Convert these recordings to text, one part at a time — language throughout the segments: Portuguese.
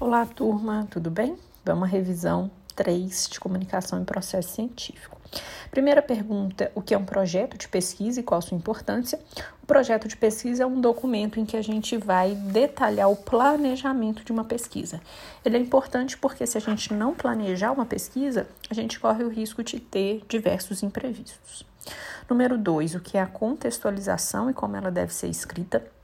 Olá, turma, tudo bem? Vamos à revisão 3 de comunicação em processo científico. Primeira pergunta: o que é um projeto de pesquisa e qual a sua importância? O projeto de pesquisa é um documento em que a gente vai detalhar o planejamento de uma pesquisa. Ele é importante porque se a gente não planejar uma pesquisa, a gente corre o risco de ter diversos imprevistos. Número 2, o que é a contextualização e como ela deve ser escrita.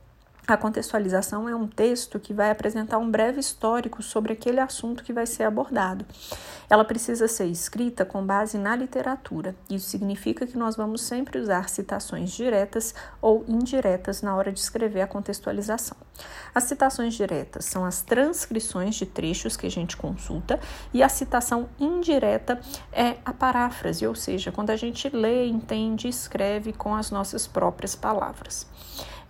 A contextualização é um texto que vai apresentar um breve histórico sobre aquele assunto que vai ser abordado. Ela precisa ser escrita com base na literatura. Isso significa que nós vamos sempre usar citações diretas ou indiretas na hora de escrever a contextualização. As citações diretas são as transcrições de trechos que a gente consulta e a citação indireta é a paráfrase, ou seja, quando a gente lê, entende e escreve com as nossas próprias palavras.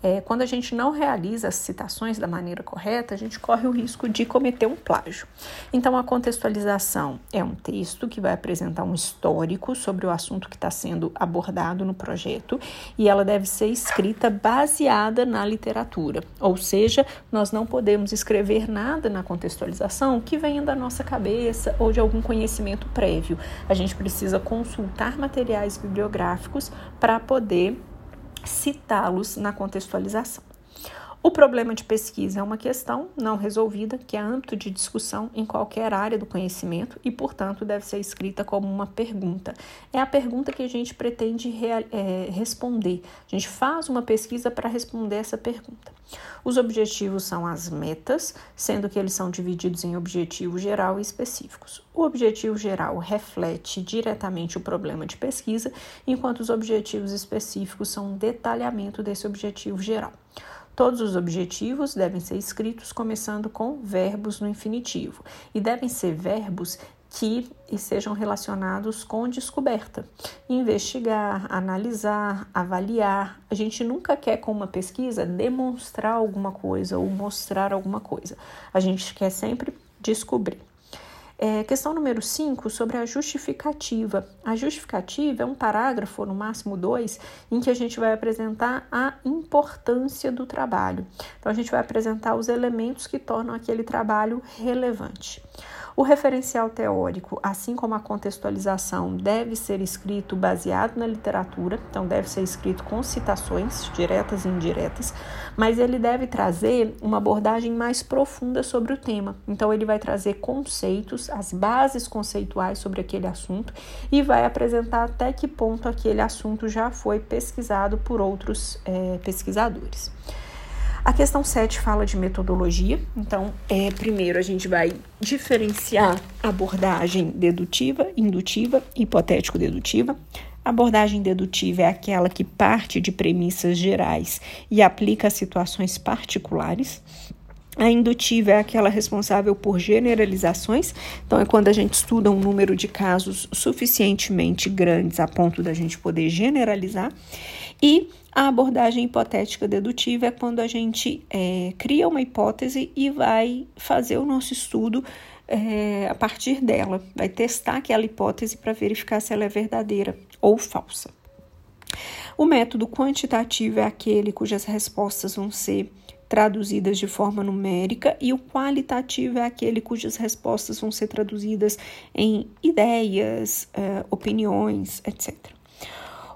É, quando a gente não realiza as citações da maneira correta, a gente corre o risco de cometer um plágio. Então, a contextualização é um texto que vai apresentar um histórico sobre o assunto que está sendo abordado no projeto e ela deve ser escrita baseada na literatura, ou seja, nós não podemos escrever nada na contextualização que venha da nossa cabeça ou de algum conhecimento prévio. A gente precisa consultar materiais bibliográficos para poder citá-los na contextualização. O problema de pesquisa é uma questão não resolvida que é âmbito de discussão em qualquer área do conhecimento e, portanto, deve ser escrita como uma pergunta. É a pergunta que a gente pretende é, responder. A gente faz uma pesquisa para responder essa pergunta. Os objetivos são as metas, sendo que eles são divididos em objetivo geral e específicos. O objetivo geral reflete diretamente o problema de pesquisa, enquanto os objetivos específicos são um detalhamento desse objetivo geral. Todos os objetivos devem ser escritos começando com verbos no infinitivo e devem ser verbos que sejam relacionados com descoberta. Investigar, analisar, avaliar. A gente nunca quer, com uma pesquisa, demonstrar alguma coisa ou mostrar alguma coisa. A gente quer sempre descobrir. É, questão número 5, sobre a justificativa. A justificativa é um parágrafo, no máximo dois, em que a gente vai apresentar a importância do trabalho. Então, a gente vai apresentar os elementos que tornam aquele trabalho relevante. O referencial teórico, assim como a contextualização, deve ser escrito baseado na literatura, então deve ser escrito com citações diretas e indiretas, mas ele deve trazer uma abordagem mais profunda sobre o tema. Então ele vai trazer conceitos, as bases conceituais sobre aquele assunto e vai apresentar até que ponto aquele assunto já foi pesquisado por outros é, pesquisadores. A questão 7 fala de metodologia. Então, é, primeiro a gente vai diferenciar abordagem dedutiva, indutiva e hipotético-dedutiva. A abordagem dedutiva é aquela que parte de premissas gerais e aplica a situações particulares. A indutiva é aquela responsável por generalizações, então é quando a gente estuda um número de casos suficientemente grandes a ponto da gente poder generalizar. E a abordagem hipotética dedutiva é quando a gente é, cria uma hipótese e vai fazer o nosso estudo é, a partir dela, vai testar aquela hipótese para verificar se ela é verdadeira ou falsa. O método quantitativo é aquele cujas respostas vão ser traduzidas de forma numérica e o qualitativo é aquele cujas respostas vão ser traduzidas em ideias, uh, opiniões, etc.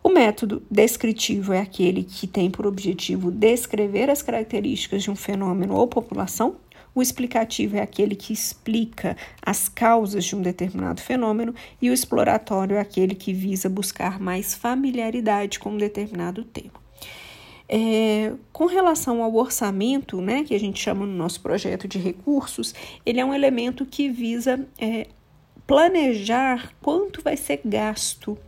O método descritivo é aquele que tem por objetivo descrever as características de um fenômeno ou população. O explicativo é aquele que explica as causas de um determinado fenômeno, e o exploratório é aquele que visa buscar mais familiaridade com um determinado tema. É, com relação ao orçamento, né, que a gente chama no nosso projeto de recursos, ele é um elemento que visa é, planejar quanto vai ser gasto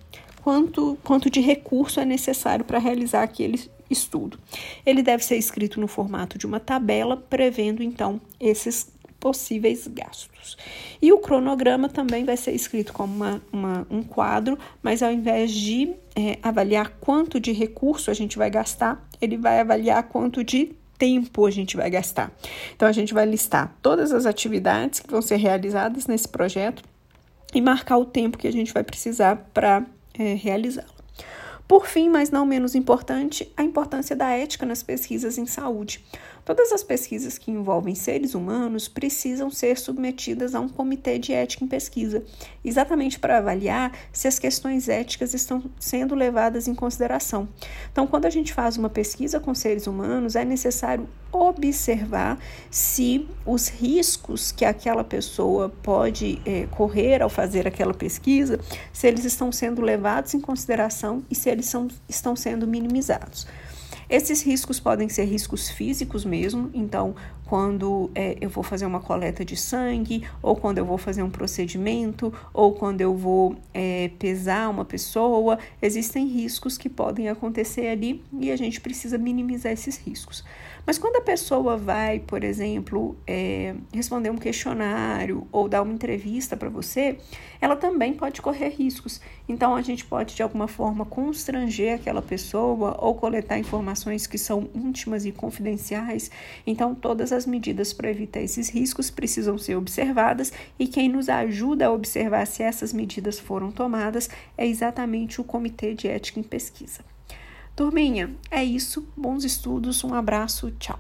quanto, quanto de recurso é necessário para realizar aquele estudo. Ele deve ser escrito no formato de uma tabela, prevendo então esses possíveis gastos. E o cronograma também vai ser escrito como uma, uma um quadro, mas ao invés de é, avaliar quanto de recurso a gente vai gastar, ele vai avaliar quanto de tempo a gente vai gastar. Então, a gente vai listar todas as atividades que vão ser realizadas nesse projeto e marcar o tempo que a gente vai precisar para é, realizá-lo. Por fim, mas não menos importante, a importância da ética nas pesquisas em saúde. Todas as pesquisas que envolvem seres humanos precisam ser submetidas a um comitê de ética em pesquisa, exatamente para avaliar se as questões éticas estão sendo levadas em consideração. Então, quando a gente faz uma pesquisa com seres humanos, é necessário observar se os riscos que aquela pessoa pode é, correr ao fazer aquela pesquisa, se eles estão sendo levados em consideração e se eles são, estão sendo minimizados. Esses riscos podem ser riscos físicos mesmo, então, quando é, eu vou fazer uma coleta de sangue, ou quando eu vou fazer um procedimento, ou quando eu vou é, pesar uma pessoa, existem riscos que podem acontecer ali e a gente precisa minimizar esses riscos. Mas quando a pessoa vai, por exemplo, é, responder um questionário ou dar uma entrevista para você, ela também pode correr riscos. Então, a gente pode, de alguma forma, constranger aquela pessoa ou coletar informações que são íntimas e confidenciais. Então, todas as medidas para evitar esses riscos precisam ser observadas e quem nos ajuda a observar se essas medidas foram tomadas é exatamente o Comitê de Ética em Pesquisa. Turminha, é isso. Bons estudos, um abraço, tchau.